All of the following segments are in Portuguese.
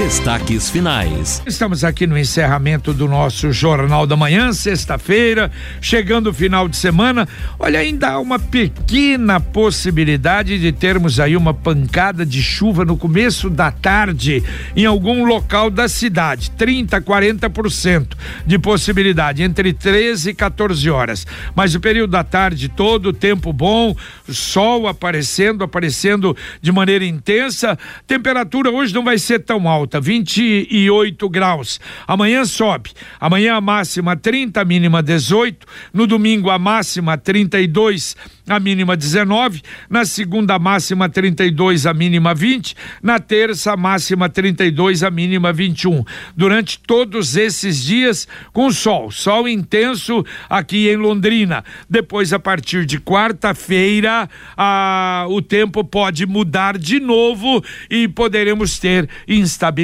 Destaques finais. Estamos aqui no encerramento do nosso Jornal da Manhã, sexta-feira, chegando o final de semana. Olha, ainda há uma pequena possibilidade de termos aí uma pancada de chuva no começo da tarde em algum local da cidade. 30, 40% de possibilidade, entre 13 e 14 horas. Mas o período da tarde todo, tempo bom, sol aparecendo, aparecendo de maneira intensa. Temperatura hoje não vai ser tão alta alta, 28 graus. Amanhã sobe. Amanhã a máxima 30, a mínima 18. No domingo a máxima 32 a mínima 19, na segunda máxima 32, a mínima 20, na terça máxima 32, a mínima 21. Durante todos esses dias com sol, sol intenso aqui em Londrina. Depois a partir de quarta-feira, o tempo pode mudar de novo e poderemos ter instabilidade.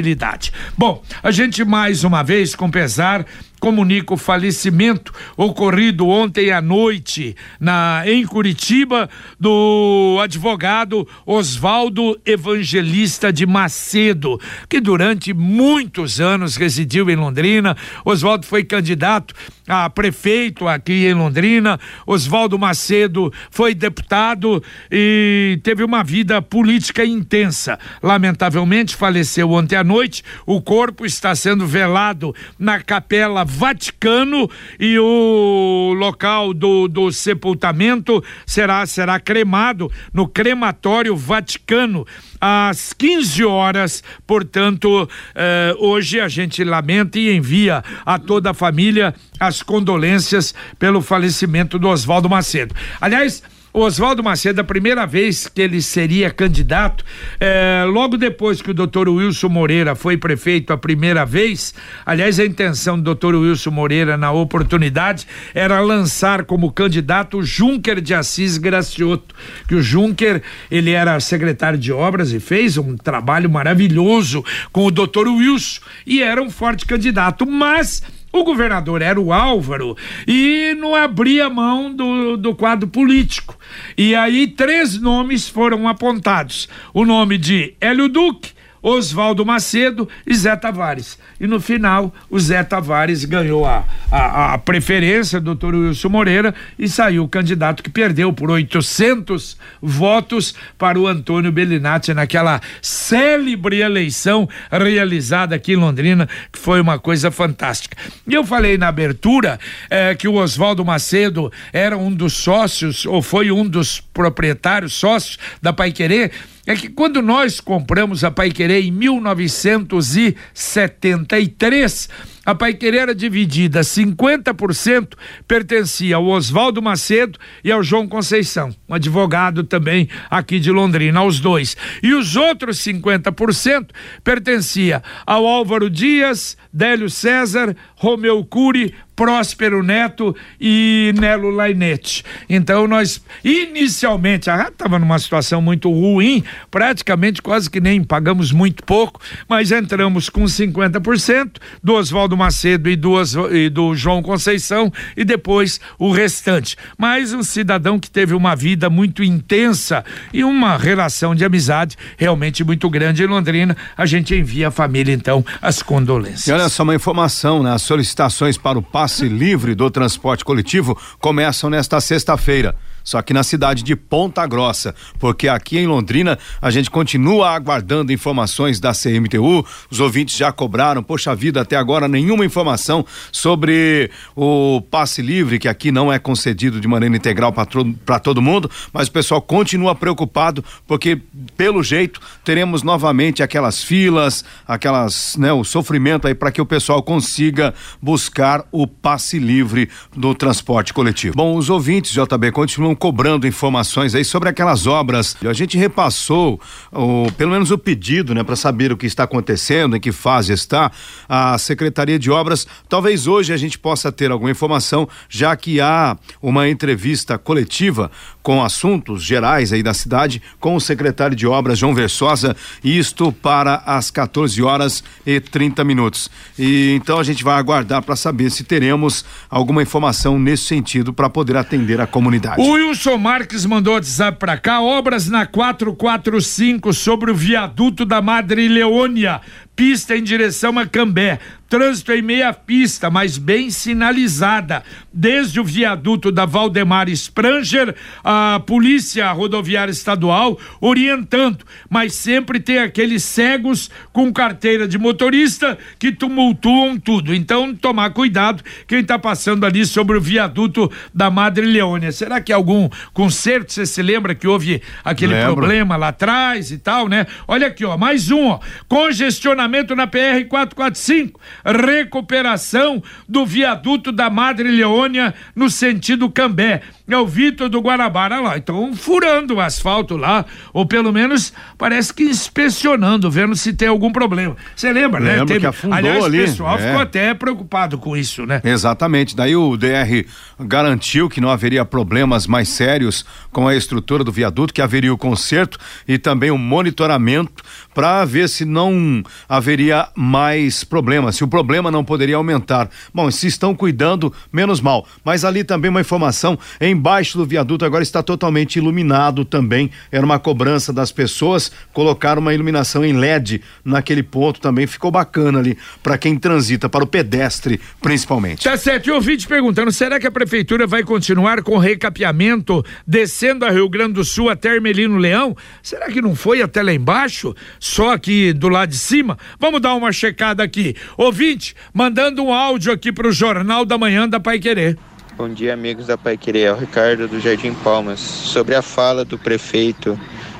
Bom, a gente mais uma vez com pesar comunica o falecimento ocorrido ontem à noite na em Curitiba do advogado Oswaldo Evangelista de Macedo, que durante muitos anos residiu em Londrina. Oswaldo foi candidato a prefeito aqui em Londrina. Oswaldo Macedo foi deputado e teve uma vida política intensa. Lamentavelmente faleceu ontem à noite. O corpo está sendo velado na Capela Vaticano e o local do, do sepultamento será será cremado no crematório Vaticano às 15 horas. Portanto, eh, hoje a gente lamenta e envia a toda a família as condolências pelo falecimento do Oswaldo Macedo. Aliás, Oswaldo Macedo, a primeira vez que ele seria candidato, é, logo depois que o doutor Wilson Moreira foi prefeito a primeira vez, aliás, a intenção do doutor Wilson Moreira na oportunidade era lançar como candidato o Juncker de Assis Gracioto, que o Juncker, ele era secretário de obras e fez um trabalho maravilhoso com o doutor Wilson e era um forte candidato, mas o governador era o Álvaro e não abria mão do, do quadro político. E aí três nomes foram apontados: o nome de Hélio Duque, Oswaldo Macedo e Zé Tavares. E no final, o Zé Tavares ganhou a, a, a preferência, doutor Wilson Moreira, e saiu o candidato que perdeu por 800 votos para o Antônio Bellinati naquela célebre eleição realizada aqui em Londrina, que foi uma coisa fantástica. E eu falei na abertura eh, que o Oswaldo Macedo era um dos sócios, ou foi um dos proprietários, sócios da Pai Querer é que quando nós compramos a Paiquerê em 1973, a Paiquerê era dividida, 50% pertencia ao Oswaldo Macedo e ao João Conceição, um advogado também aqui de Londrina, aos dois. E os outros 50% pertencia ao Álvaro Dias, Délio César, Romeu Cury, Próspero Neto e Nelo Lainete. Então nós inicialmente a estava numa situação muito ruim, praticamente quase que nem pagamos muito pouco, mas entramos com 50% do Oswaldo Macedo e do, e do João Conceição e depois o restante. Mas um cidadão que teve uma vida muito intensa e uma relação de amizade realmente muito grande em Londrina, a gente envia a família então as condolências. E olha só uma informação, né? Solicitações para o passe livre do transporte coletivo começam nesta sexta-feira só que na cidade de Ponta Grossa, porque aqui em Londrina a gente continua aguardando informações da CMTU. Os ouvintes já cobraram, poxa vida, até agora nenhuma informação sobre o passe livre, que aqui não é concedido de maneira integral para todo mundo, mas o pessoal continua preocupado, porque pelo jeito teremos novamente aquelas filas, aquelas, né, o sofrimento aí para que o pessoal consiga buscar o passe livre do transporte coletivo. Bom, os ouvintes JB continuam cobrando informações aí sobre aquelas obras. A gente repassou, o, pelo menos o pedido, né, para saber o que está acontecendo, em que fase está a Secretaria de Obras. Talvez hoje a gente possa ter alguma informação, já que há uma entrevista coletiva com assuntos gerais aí da cidade com o secretário de Obras João Versosa, isto para as 14 horas e 30 minutos. E então a gente vai aguardar para saber se teremos alguma informação nesse sentido para poder atender a comunidade. Wilson Marques mandou WhatsApp para cá, obras na 445 sobre o viaduto da Madre Leônia, pista em direção a Cambé. Trânsito em meia pista, mas bem sinalizada. Desde o viaduto da Valdemar Spranger, a Polícia Rodoviária Estadual orientando, mas sempre tem aqueles cegos com carteira de motorista que tumultuam tudo. Então, tomar cuidado quem está passando ali sobre o viaduto da Madre Leônia. Será que algum conserto, você se lembra que houve aquele Lembro. problema lá atrás e tal, né? Olha aqui, ó, mais um, ó. Congestionamento na PR 445 recuperação do viaduto da Madre Leônia no sentido Cambé. É o Vitor do Guarabara lá. Então, furando o asfalto lá, ou pelo menos parece que inspecionando, vendo se tem algum problema. Você lembra, né? Lembro Teve, que afundou aliás, ali. o pessoal é. ficou até preocupado com isso, né? Exatamente. Daí o DR garantiu que não haveria problemas mais sérios com a estrutura do viaduto, que haveria o conserto e também o monitoramento para ver se não haveria mais problemas, se o problema não poderia aumentar. Bom, se estão cuidando, menos mal. Mas ali também uma informação: embaixo do viaduto agora está totalmente iluminado também. Era uma cobrança das pessoas colocar uma iluminação em LED naquele ponto também. Ficou bacana ali para quem transita, para o pedestre principalmente. Tá certo. E o vídeo perguntando: será que a prefeitura vai continuar com o recapeamento descendo a Rio Grande do Sul até Ermelino Leão? Será que não foi até lá embaixo? Só aqui do lado de cima? Vamos dar uma checada aqui. Ouvinte, mandando um áudio aqui para o Jornal da Manhã da Pai Querer. Bom dia, amigos da Pai Querer. É o Ricardo do Jardim Palmas. Sobre a fala do prefeito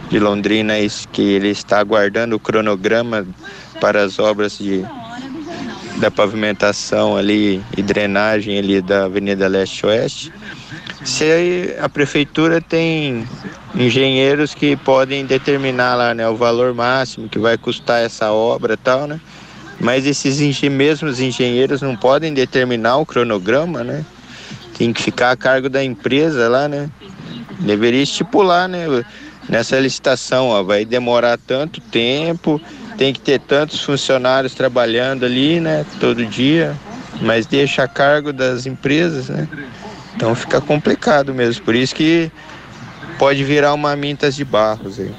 de Londrina, que ele está aguardando o cronograma para as obras de, da pavimentação ali e drenagem ali da Avenida Leste-Oeste. Se a prefeitura tem engenheiros que podem determinar lá, né, o valor máximo que vai custar essa obra e tal, né? Mas esses mesmos engenheiros não podem determinar o cronograma, né? Tem que ficar a cargo da empresa lá, né? Deveria estipular, né? Nessa licitação, ó, vai demorar tanto tempo, tem que ter tantos funcionários trabalhando ali, né? Todo dia, mas deixa a cargo das empresas, né? Então fica complicado mesmo. Por isso que pode virar uma Mintas de Barros aí.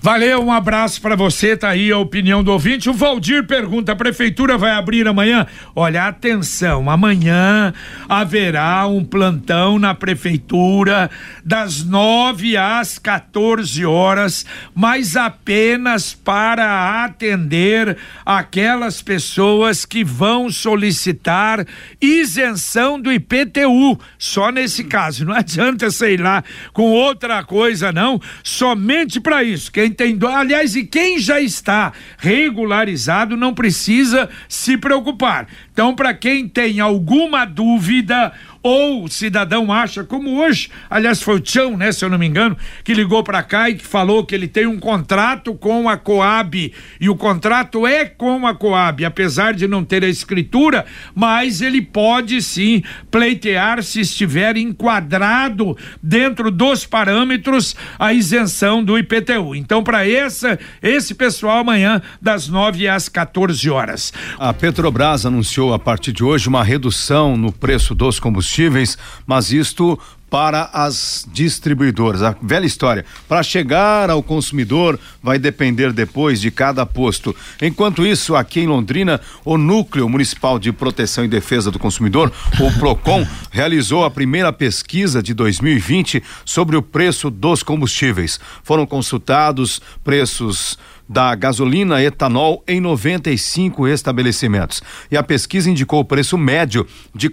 Valeu, um abraço para você, tá aí a opinião do ouvinte. O Valdir pergunta: a prefeitura vai abrir amanhã? Olha, atenção, amanhã haverá um plantão na prefeitura das 9 às 14 horas, mas apenas para atender aquelas pessoas que vão solicitar isenção do IPTU. Só nesse caso, não adianta, sei lá, com outra coisa, não, somente para isso quem tem, aliás, e quem já está regularizado não precisa se preocupar. Então, para quem tem alguma dúvida, ou o cidadão acha, como hoje, aliás, foi o Tião, né, se eu não me engano, que ligou para cá e que falou que ele tem um contrato com a Coab e o contrato é com a Coab, apesar de não ter a escritura, mas ele pode sim pleitear se estiver enquadrado dentro dos parâmetros a isenção do IPTU. Então, para essa esse pessoal amanhã das 9 às 14 horas. A Petrobras anunciou a partir de hoje uma redução no preço dos combustíveis combustíveis, mas isto para as distribuidoras. A velha história. Para chegar ao consumidor vai depender depois de cada posto. Enquanto isso, aqui em Londrina, o Núcleo Municipal de Proteção e Defesa do Consumidor, o Procon, realizou a primeira pesquisa de 2020 sobre o preço dos combustíveis. Foram consultados preços da gasolina etanol em 95 estabelecimentos. E a pesquisa indicou o preço médio de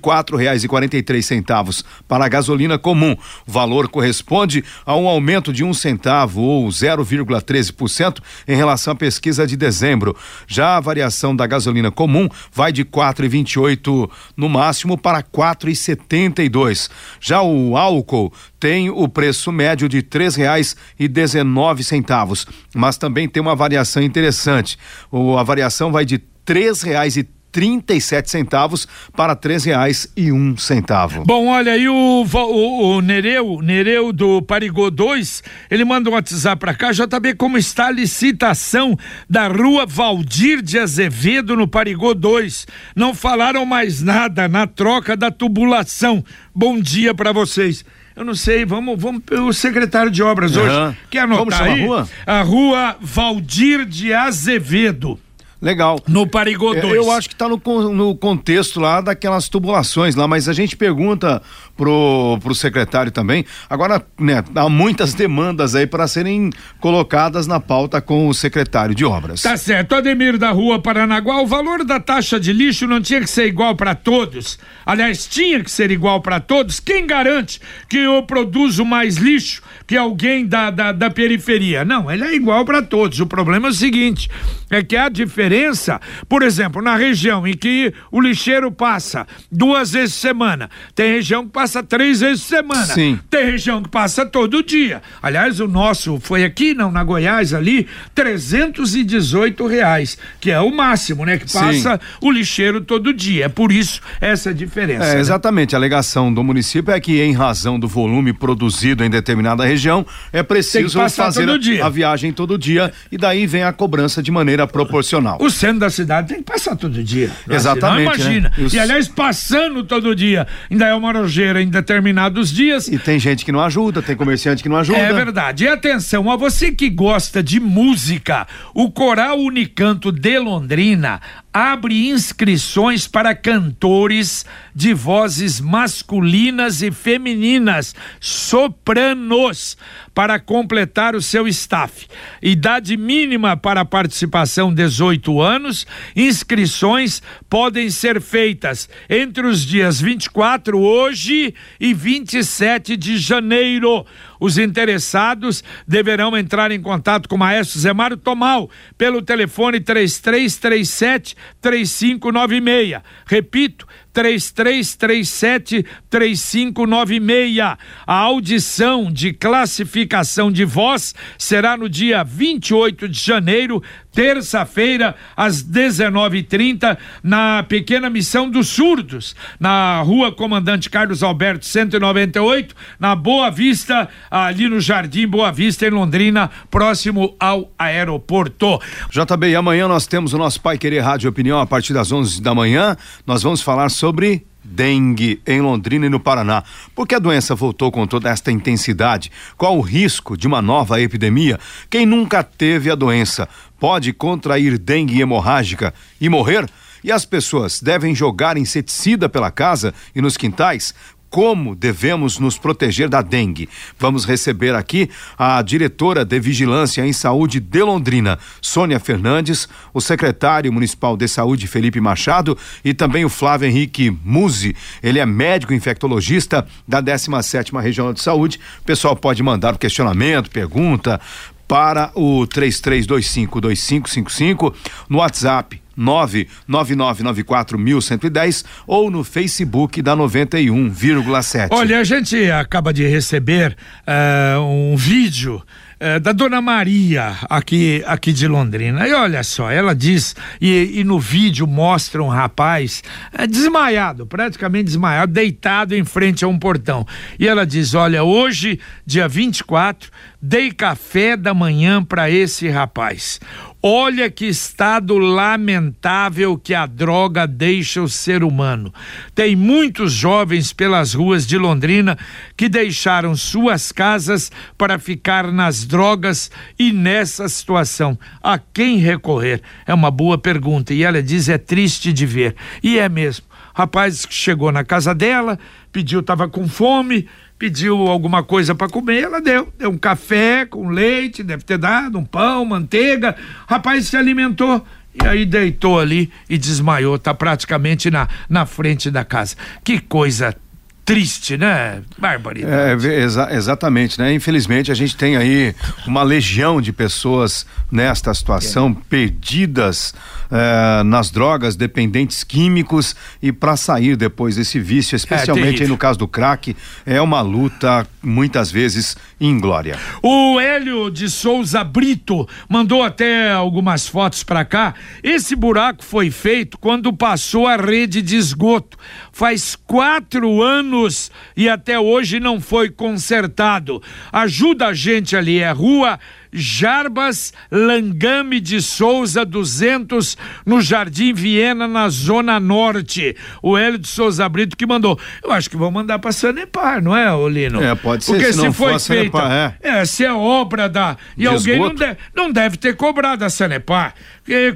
três centavos para a gasolina comum. O valor corresponde a um aumento de um centavo ou 0,13% em relação à pesquisa de dezembro. Já a variação da gasolina comum vai de quatro e vinte e oito no máximo para quatro e setenta e dois. Já o álcool tem o preço médio de três reais e dezenove centavos, mas também tem uma variação interessante. O, a variação vai de três reais e 37 centavos para três reais e um centavo. Bom, olha aí o, o, o Nereu, Nereu do Parigô 2, ele manda um WhatsApp para cá, JB, como está a licitação da rua Valdir de Azevedo no Parigô 2? Não falaram mais nada na troca da tubulação. Bom dia para vocês. Eu não sei, vamos, vamos o secretário de obras uhum. hoje. Quer anotar Como aí? a rua? A rua Valdir de Azevedo. Legal. No Parigô 2. Eu, eu acho que está no, no contexto lá daquelas tubulações lá, mas a gente pergunta pro, pro secretário também. Agora, né, há muitas demandas aí para serem colocadas na pauta com o secretário de obras. Tá certo. Ademir da Rua Paranaguá, o valor da taxa de lixo não tinha que ser igual para todos. Aliás, tinha que ser igual para todos. Quem garante que eu produzo mais lixo que alguém da, da, da periferia? Não, ele é igual para todos. O problema é o seguinte: é que a diferença, por exemplo, na região em que o lixeiro passa duas vezes por semana, tem região que passa três vezes por semana. Sim. Tem região que passa todo dia. Aliás, o nosso foi aqui, não, na Goiás ali, trezentos e dezoito reais, que é o máximo, né? Que passa Sim. o lixeiro todo dia. É por isso essa diferença. É, né? exatamente. A alegação do município é que, em razão do volume produzido em determinada região, é preciso fazer a, a, viagem todo dia e daí vem a cobrança de maneira proporcional. O centro da cidade tem que passar todo dia. Exatamente. Não imagina. Né? E, aliás, passando todo dia, ainda é uma nojeira em determinados dias. E tem gente que não ajuda, tem comerciante que não ajuda. É verdade. E atenção, a você que gosta de música, o Coral Unicanto de Londrina abre inscrições para cantores de vozes masculinas e femininas, sopranos, para completar o seu staff. Idade mínima para participação 18 anos. Inscrições podem ser feitas entre os dias 24 hoje e 27 de janeiro. Os interessados deverão entrar em contato com o maestro Zé Mário Tomal pelo telefone 3337 3596. Repito, 3337 3596. A audição de classificação de voz será no dia 28 de janeiro, terça-feira, às 19h30, na pequena missão dos surdos, na rua Comandante Carlos Alberto 198, na Boa Vista, ali no Jardim Boa Vista, em Londrina, próximo ao aeroporto. JB, amanhã nós temos o nosso Pai Querer Rádio Opinião a partir das 11 da manhã. Nós vamos falar sobre sobre dengue em Londrina e no Paraná. Por que a doença voltou com toda esta intensidade? Qual o risco de uma nova epidemia? Quem nunca teve a doença pode contrair dengue hemorrágica e morrer? E as pessoas devem jogar inseticida pela casa e nos quintais? Como devemos nos proteger da dengue. Vamos receber aqui a diretora de Vigilância em Saúde de Londrina, Sônia Fernandes, o secretário municipal de Saúde, Felipe Machado, e também o Flávio Henrique Muzi. Ele é médico infectologista da 17ª Regional de Saúde. O pessoal pode mandar o questionamento, pergunta para o 33252555 no WhatsApp 999941110 ou no Facebook da 91,7. Olha, a gente acaba de receber uh, um vídeo uh, da Dona Maria aqui aqui de Londrina. E olha só, ela diz e, e no vídeo mostra um rapaz uh, desmaiado, praticamente desmaiado, deitado em frente a um portão. E ela diz: "Olha, hoje, dia 24, dei café da manhã para esse rapaz. Olha que estado lamentável que a droga deixa o ser humano. Tem muitos jovens pelas ruas de Londrina que deixaram suas casas para ficar nas drogas e nessa situação. A quem recorrer? É uma boa pergunta. E ela diz: é triste de ver. E é mesmo Rapaz chegou na casa dela, pediu, tava com fome, pediu alguma coisa para comer, ela deu, deu um café com leite, deve ter dado um pão, manteiga. Rapaz se alimentou e aí deitou ali e desmaiou, tá praticamente na, na frente da casa. Que coisa triste, né? Barbaridade. É, exa exatamente, né? Infelizmente a gente tem aí uma legião de pessoas nesta situação é. perdidas eh, nas drogas, dependentes químicos e para sair depois desse vício, especialmente é, no caso do crack, é uma luta muitas vezes inglória. O Hélio de Souza Brito mandou até algumas fotos para cá. Esse buraco foi feito quando passou a rede de esgoto. Faz quatro anos e até hoje não foi consertado. Ajuda a gente ali, é rua Jarbas Langame de Souza 200 no Jardim Viena na Zona Norte. O Hélio de Souza Brito que mandou. Eu acho que vão mandar para Sanepar, não é, Olino? É, pode ser. Porque se, se foi feita, Sanepar, é. é. se é obra da e de alguém não deve, não deve ter cobrado a Sanepar.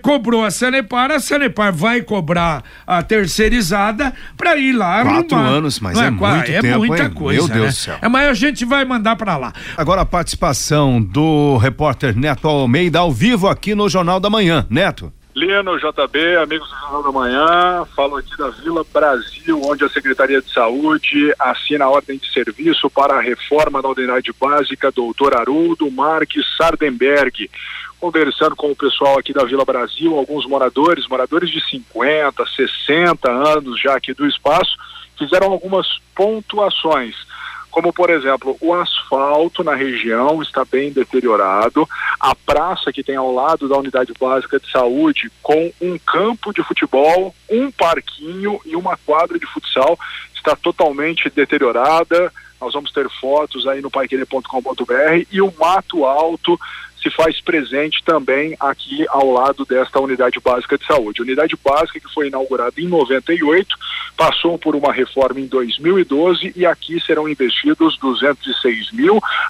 Cobrou a Sanepar, a Sanepar vai cobrar a terceirizada para ir lá Quatro arrumar. anos, mas é, é, muito é tempo, muita hein? coisa, Meu Deus né? do céu. É, mas a gente vai mandar para lá. Agora a participação do repórter Neto Almeida ao vivo aqui no Jornal da Manhã. Neto. Lino, JB, amigos do Jornal da Manhã, falo aqui da Vila Brasil, onde a Secretaria de Saúde assina a ordem de serviço para a reforma da unidade básica doutor Haroldo Marques Sardenberg. Conversando com o pessoal aqui da Vila Brasil, alguns moradores, moradores de 50, 60 anos já aqui do espaço, fizeram algumas pontuações como por exemplo, o asfalto na região está bem deteriorado, a praça que tem ao lado da unidade básica de saúde, com um campo de futebol, um parquinho e uma quadra de futsal, está totalmente deteriorada. Nós vamos ter fotos aí no paiquerê.com.br e o mato alto se faz presente também aqui ao lado desta unidade básica de saúde. Unidade básica que foi inaugurada em 98, passou por uma reforma em 2012 e aqui serão investidos R$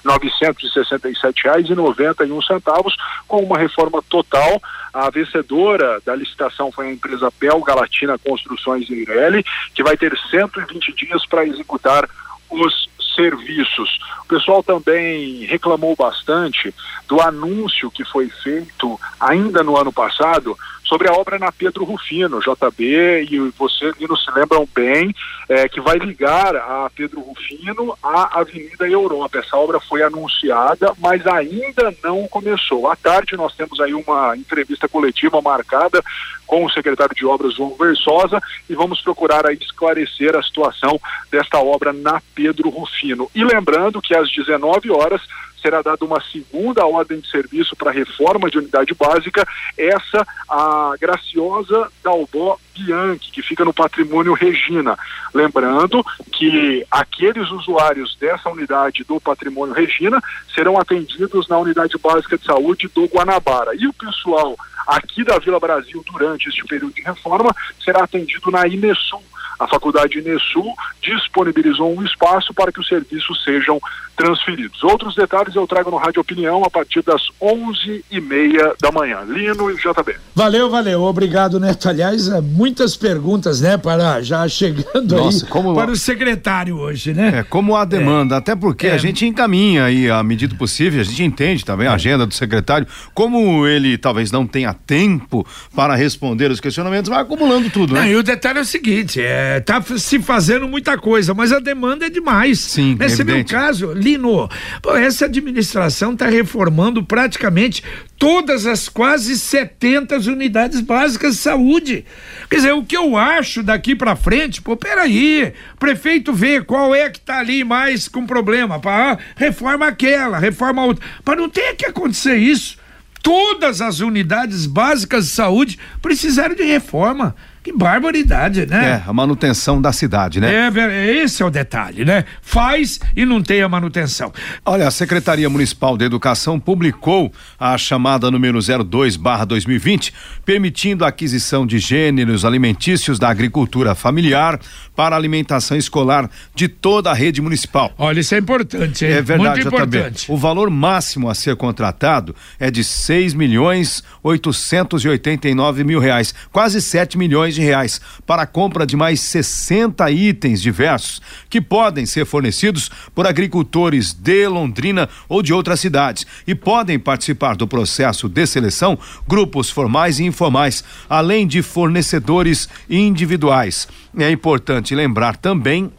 206.967,91 com uma reforma total. A vencedora da licitação foi a empresa belga Latina Construções Eireli, que vai ter 120 dias para executar os serviços. O pessoal também reclamou bastante do anúncio que foi feito ainda no ano passado sobre a obra na Pedro Rufino, JB, e você e se lembram bem é, que vai ligar a Pedro Rufino à Avenida Europa. Essa obra foi anunciada, mas ainda não começou. À tarde nós temos aí uma entrevista coletiva marcada com o secretário de obras João Versosa e vamos procurar aí esclarecer a situação desta obra na Pedro Rufino. E lembrando que às 19 horas será dada uma segunda ordem de serviço para reforma de unidade básica, essa a Graciosa Dalbó Bianchi, que fica no patrimônio Regina. Lembrando que aqueles usuários dessa unidade do patrimônio Regina serão atendidos na unidade básica de saúde do Guanabara. E o pessoal aqui da Vila Brasil, durante este período de reforma, será atendido na Inesul a Faculdade Inesul disponibilizou um espaço para que os serviços sejam transferidos. Outros detalhes eu trago no Rádio Opinião a partir das onze e meia da manhã. Lino e JB. Valeu, valeu. Obrigado, Neto. Aliás, é, muitas perguntas, né, para já chegando Nossa, aí como... para o secretário hoje, né? É, como a demanda, é. até porque é. a gente encaminha aí à medida possível, a gente entende também a agenda do secretário, como ele talvez não tenha tempo para responder os questionamentos, vai acumulando tudo, né? Não, e o detalhe é o seguinte, é é, tá se fazendo muita coisa, mas a demanda é demais. Sim, Nesse meu caso, Lino, essa administração está reformando praticamente todas as quase 70 unidades básicas de saúde. Quer dizer, o que eu acho daqui para frente, pô, peraí, prefeito vê qual é que tá ali mais com problema, pá, reforma aquela, reforma outra, para não ter que acontecer isso. Todas as unidades básicas de saúde precisaram de reforma. Que barbaridade, né? É, a manutenção da cidade, né? É, esse é o detalhe, né? Faz e não tem a manutenção. Olha, a Secretaria Municipal de Educação publicou a chamada número 02/2020, permitindo a aquisição de gêneros alimentícios da agricultura familiar para alimentação escolar de toda a rede municipal. Olha, isso é importante, hein? É verdade, Muito importante. O valor máximo a ser contratado é de seis milhões oitocentos e oitenta e nove mil reais, quase sete milhões de reais para a compra de mais 60 itens diversos que podem ser fornecidos por agricultores de Londrina ou de outras cidades e podem participar do processo de seleção grupos formais e informais, além de fornecedores individuais. É importante lembrar também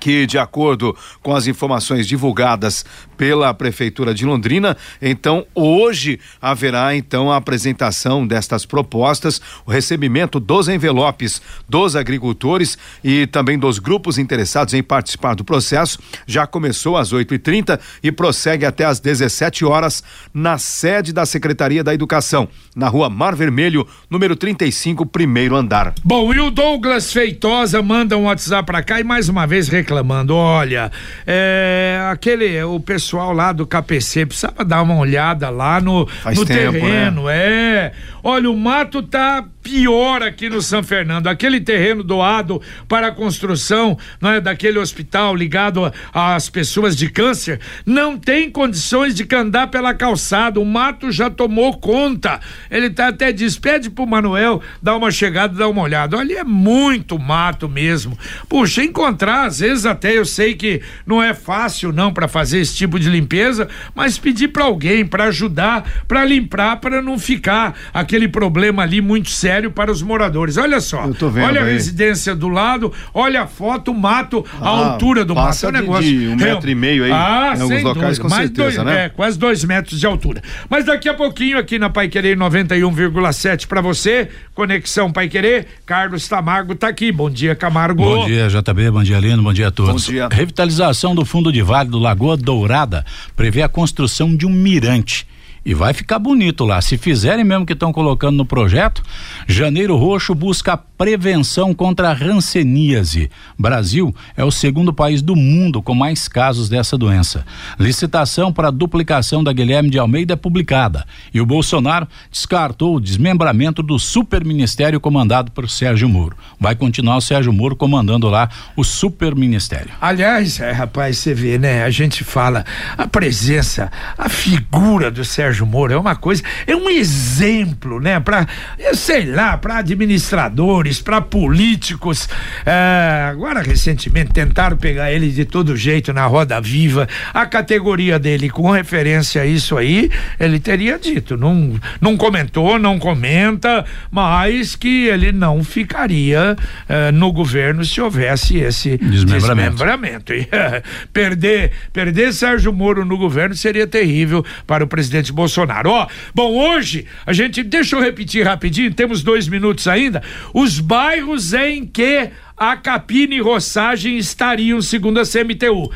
que, de acordo com as informações divulgadas pela Prefeitura de Londrina, então hoje haverá então a apresentação destas propostas, o recebimento dos envelopes dos agricultores e também dos grupos interessados em participar do processo. Já começou às 8h30 e, e prossegue até às 17 horas na sede da Secretaria da Educação, na rua Mar Vermelho, número 35, primeiro andar. Bom, e o Douglas Feitosa manda um WhatsApp para cá e mais uma vez reclamando. Olha, é, aquele, o pessoal lá do KPC precisava dar uma olhada lá no, no tempo, né? terreno, né? é. Olha, o mato tá pior aqui no São Fernando. Aquele terreno doado para a construção é, daquele hospital ligado às pessoas de câncer não tem condições de andar pela calçada. O mato já tomou conta. Ele tá até diz: pede pro Manuel dar uma chegada, dar uma olhada. Ali é muito mato mesmo. Puxa, encontrar, às vezes até eu sei que não é fácil não para fazer esse tipo de limpeza, mas pedir para alguém para ajudar, para limpar, para não ficar aquele problema ali muito sério para os moradores. Olha só, olha a aí. residência do lado, olha a foto, o mato, a ah, altura do mato. É um negócio. De um metro e meio aí. Ah, em alguns locais, dúvida. com Mais certeza, dois, né? É, quase dois metros de altura. Mas daqui a pouquinho, aqui na Pai Querer 91,7 para você, Conexão Pai Querer, Carlos Tamargo tá aqui. Bom dia, Camargo. Bom dia, JB, bom dia, Lino, bom dia a todos. Bom dia. Revitalização do fundo de vale do Lagoa Dourada prevê a construção de um mirante e vai ficar bonito lá. Se fizerem mesmo que estão colocando no projeto, Janeiro Roxo busca prevenção contra a ranceníase. Brasil é o segundo país do mundo com mais casos dessa doença. Licitação para a duplicação da Guilherme de Almeida é publicada e o Bolsonaro descartou o desmembramento do superministério comandado por Sérgio Moro. Vai continuar o Sérgio Moro comandando lá o superministério. Aliás, é, rapaz, você vê, né? A gente fala a presença, a figura do Sérgio Sérgio Moro é uma coisa, é um exemplo, né? Para, sei lá, para administradores, para políticos. É, agora, recentemente, tentaram pegar ele de todo jeito na roda viva. A categoria dele, com referência a isso aí, ele teria dito. Não, não comentou, não comenta, mas que ele não ficaria é, no governo se houvesse esse desmembramento. desmembramento. E, é, perder, perder Sérgio Moro no governo seria terrível para o presidente Bolsonaro. Ó, bom, hoje a gente, deixa eu repetir rapidinho, temos dois minutos ainda. Os bairros em que a Capina e Roçagem estariam, segundo a CMTU.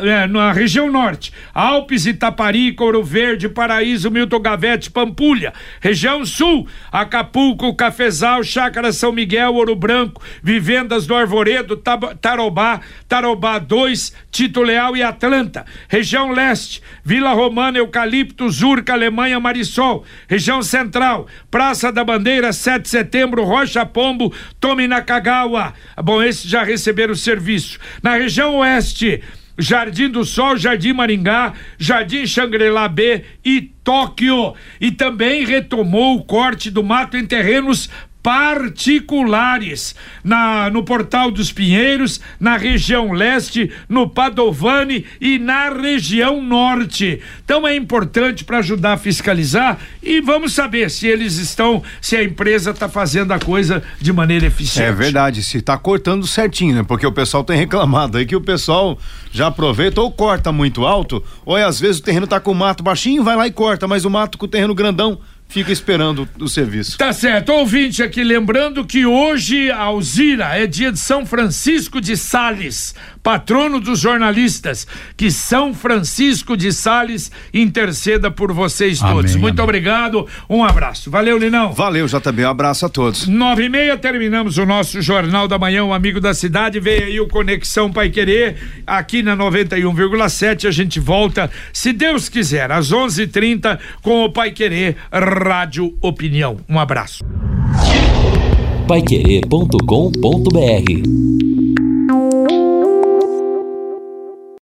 É, na região norte, Alpes, Itapari, Couro Verde, Paraíso, Milton Gavete, Pampulha. Região sul, Acapulco, Cafezal, Chácara São Miguel, Ouro Branco, Vivendas do Arvoredo, Tab Tarobá, Tarobá 2, Tito Leal e Atlanta. Região leste, Vila Romana, Eucalipto, Zurca, Alemanha, Marisol. Região central, Praça da Bandeira, 7 de setembro, Rocha Pombo, Tome Nakagawa. Bom, esses já receberam o serviço. Na região oeste, Jardim do Sol, Jardim Maringá, Jardim Xangri-Lá B e Tóquio. E também retomou o corte do mato em terrenos particulares na no Portal dos Pinheiros, na região leste, no Padovani e na região norte. Então é importante para ajudar a fiscalizar e vamos saber se eles estão, se a empresa está fazendo a coisa de maneira eficiente. É verdade, se está cortando certinho, né? Porque o pessoal tem reclamado aí que o pessoal já aproveita ou corta muito alto, ou às vezes o terreno está com o mato baixinho, vai lá e corta, mas o mato com o terreno grandão fica esperando o serviço. Tá certo. Ouvinte aqui, lembrando que hoje, Alzira, é dia de São Francisco de Sales, patrono dos jornalistas. Que São Francisco de Sales interceda por vocês todos. Amém, Muito amém. obrigado. Um abraço. Valeu, Linão. Valeu, JB. Um abraço a todos. Nove e meia, terminamos o nosso Jornal da Manhã, um amigo da cidade. Veio aí o Conexão Pai Querer, aqui na 91,7. A gente volta, se Deus quiser, às 11:30 com o Pai Querer Rádio Opinião. Um abraço. Paiquerê.com.br